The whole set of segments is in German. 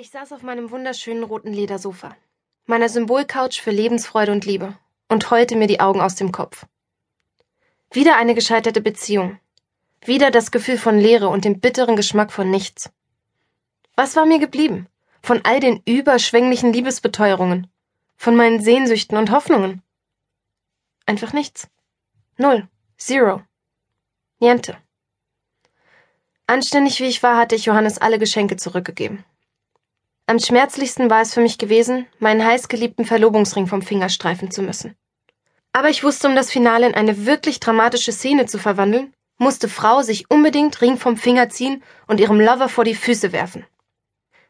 Ich saß auf meinem wunderschönen roten Ledersofa, meiner Symbolcouch für Lebensfreude und Liebe, und heulte mir die Augen aus dem Kopf. Wieder eine gescheiterte Beziehung. Wieder das Gefühl von Leere und dem bitteren Geschmack von nichts. Was war mir geblieben? Von all den überschwänglichen Liebesbeteuerungen, von meinen Sehnsüchten und Hoffnungen. Einfach nichts. Null. Zero. Niente. Anständig wie ich war, hatte ich Johannes alle Geschenke zurückgegeben. Am schmerzlichsten war es für mich gewesen, meinen heißgeliebten Verlobungsring vom Finger streifen zu müssen. Aber ich wusste, um das Finale in eine wirklich dramatische Szene zu verwandeln, musste Frau sich unbedingt Ring vom Finger ziehen und ihrem Lover vor die Füße werfen.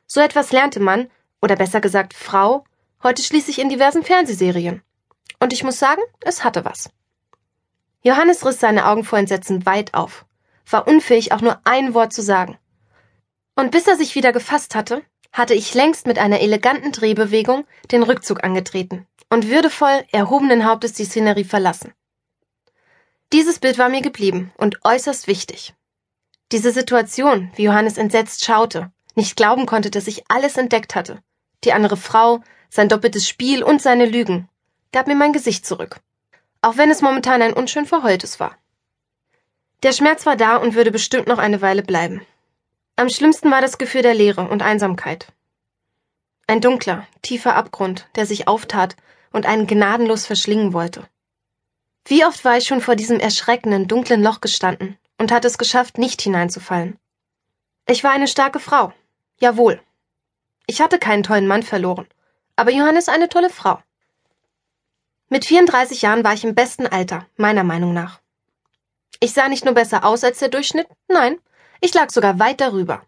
So etwas lernte man, oder besser gesagt Frau, heute schließlich in diversen Fernsehserien. Und ich muss sagen, es hatte was. Johannes riss seine Augen vor Entsetzen weit auf, war unfähig, auch nur ein Wort zu sagen. Und bis er sich wieder gefasst hatte, hatte ich längst mit einer eleganten Drehbewegung den Rückzug angetreten und würdevoll erhobenen Hauptes die Szenerie verlassen. Dieses Bild war mir geblieben und äußerst wichtig. Diese Situation, wie Johannes entsetzt schaute, nicht glauben konnte, dass ich alles entdeckt hatte, die andere Frau, sein doppeltes Spiel und seine Lügen, gab mir mein Gesicht zurück, auch wenn es momentan ein unschön verheultes war. Der Schmerz war da und würde bestimmt noch eine Weile bleiben. Am schlimmsten war das Gefühl der Leere und Einsamkeit. Ein dunkler, tiefer Abgrund, der sich auftat und einen gnadenlos verschlingen wollte. Wie oft war ich schon vor diesem erschreckenden, dunklen Loch gestanden und hatte es geschafft, nicht hineinzufallen. Ich war eine starke Frau. Jawohl. Ich hatte keinen tollen Mann verloren, aber Johannes eine tolle Frau. Mit 34 Jahren war ich im besten Alter, meiner Meinung nach. Ich sah nicht nur besser aus als der Durchschnitt, nein, ich lag sogar weit darüber.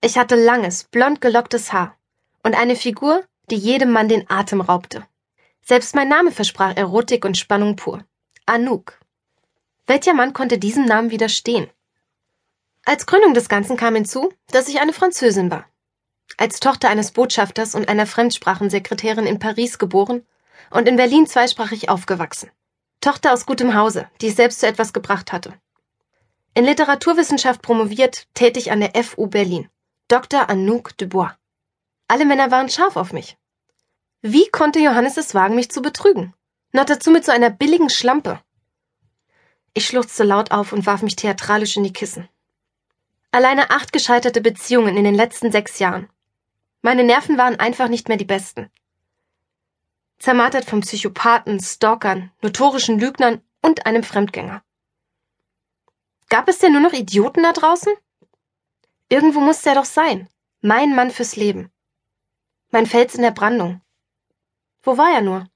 Ich hatte langes, blond gelocktes Haar und eine Figur, die jedem Mann den Atem raubte. Selbst mein Name versprach Erotik und Spannung pur. Anouk. Welcher Mann konnte diesem Namen widerstehen? Als Gründung des Ganzen kam hinzu, dass ich eine Französin war. Als Tochter eines Botschafters und einer Fremdsprachensekretärin in Paris geboren und in Berlin zweisprachig aufgewachsen. Tochter aus gutem Hause, die es selbst zu etwas gebracht hatte. In Literaturwissenschaft promoviert, tätig an der FU Berlin. Dr. Anouk Dubois. Alle Männer waren scharf auf mich. Wie konnte Johannes es wagen, mich zu betrügen? Noch dazu mit so einer billigen Schlampe. Ich schluchzte laut auf und warf mich theatralisch in die Kissen. Alleine acht gescheiterte Beziehungen in den letzten sechs Jahren. Meine Nerven waren einfach nicht mehr die besten. Zermartert von Psychopathen, Stalkern, notorischen Lügnern und einem Fremdgänger. Gab es denn nur noch Idioten da draußen? Irgendwo musste er doch sein. Mein Mann fürs Leben. Mein Fels in der Brandung. Wo war er nur?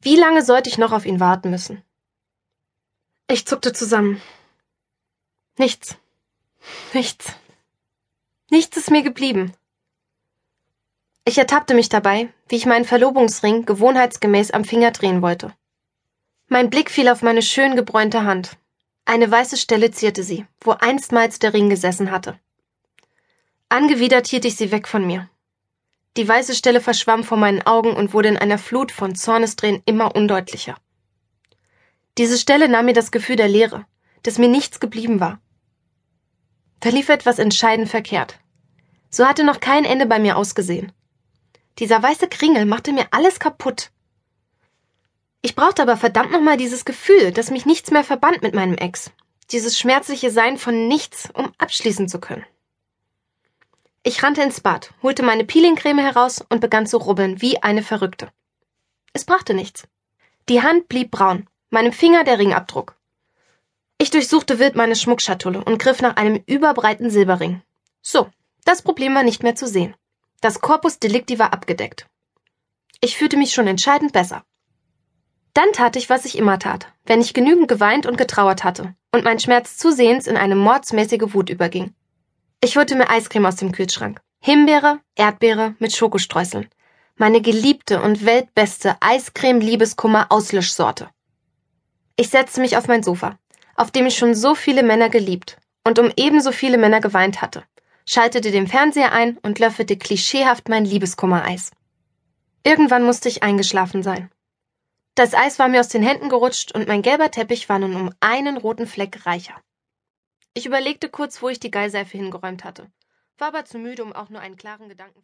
Wie lange sollte ich noch auf ihn warten müssen? Ich zuckte zusammen. Nichts. Nichts. Nichts ist mir geblieben. Ich ertappte mich dabei, wie ich meinen Verlobungsring gewohnheitsgemäß am Finger drehen wollte. Mein Blick fiel auf meine schön gebräunte Hand. Eine weiße Stelle zierte sie, wo einstmals der Ring gesessen hatte. Angewidert hielt ich sie weg von mir. Die weiße Stelle verschwamm vor meinen Augen und wurde in einer Flut von Zornesdrehen immer undeutlicher. Diese Stelle nahm mir das Gefühl der Leere, dass mir nichts geblieben war. Da lief etwas entscheidend verkehrt. So hatte noch kein Ende bei mir ausgesehen. Dieser weiße Kringel machte mir alles kaputt. Ich brauchte aber verdammt nochmal dieses Gefühl, dass mich nichts mehr verband mit meinem Ex. Dieses schmerzliche Sein von nichts, um abschließen zu können. Ich rannte ins Bad, holte meine Peelingcreme heraus und begann zu rubbeln wie eine Verrückte. Es brachte nichts. Die Hand blieb braun, meinem Finger der Ringabdruck. Ich durchsuchte wild meine Schmuckschatulle und griff nach einem überbreiten Silberring. So, das Problem war nicht mehr zu sehen. Das Corpus Delicti war abgedeckt. Ich fühlte mich schon entscheidend besser. Dann tat ich, was ich immer tat, wenn ich genügend geweint und getrauert hatte und mein Schmerz zusehends in eine mordsmäßige Wut überging. Ich holte mir Eiscreme aus dem Kühlschrank. Himbeere, Erdbeere mit Schokostreuseln. Meine geliebte und weltbeste Eiscreme-Liebeskummer-Auslöschsorte. Ich setzte mich auf mein Sofa, auf dem ich schon so viele Männer geliebt und um ebenso viele Männer geweint hatte, schaltete den Fernseher ein und löffelte klischeehaft mein Liebeskummer-Eis. Irgendwann musste ich eingeschlafen sein. Das Eis war mir aus den Händen gerutscht und mein gelber Teppich war nun um einen roten Fleck reicher. Ich überlegte kurz, wo ich die Geilseife hingeräumt hatte. war aber zu müde, um auch nur einen klaren Gedanken